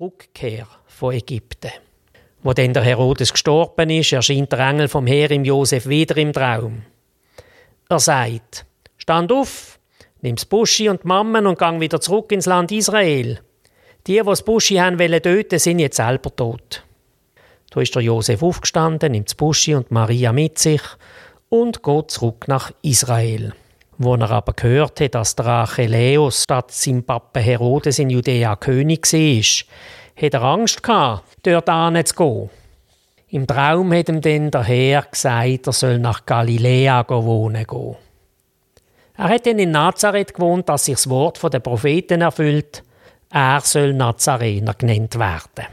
Rückkehr von Ägypten. Wo denn der Herodes gestorben ist, erscheint der Engel vom Heer im Josef wieder im Traum. Er sagt: Stand auf, nimm das Buschi und Mammen und gang wieder zurück ins Land Israel. Die, die das Buschi haben wollen töten, sind jetzt selber tot. Da ist der Josef aufgestanden, nimmt das Buschi und Maria mit sich und geht zurück nach Israel. Wo er aber hat, dass der Archelaeus statt seinem Papa Herodes in Judäa König war, hat er Angst gehabt, dort zu gehen. Im Traum hat ihm dann der Herr gesagt, er soll nach Galiläa wohnen gehen. Er hat dann in Nazareth gewohnt, dass sich das Wort der Propheten erfüllt. Er soll Nazarener genannt werden.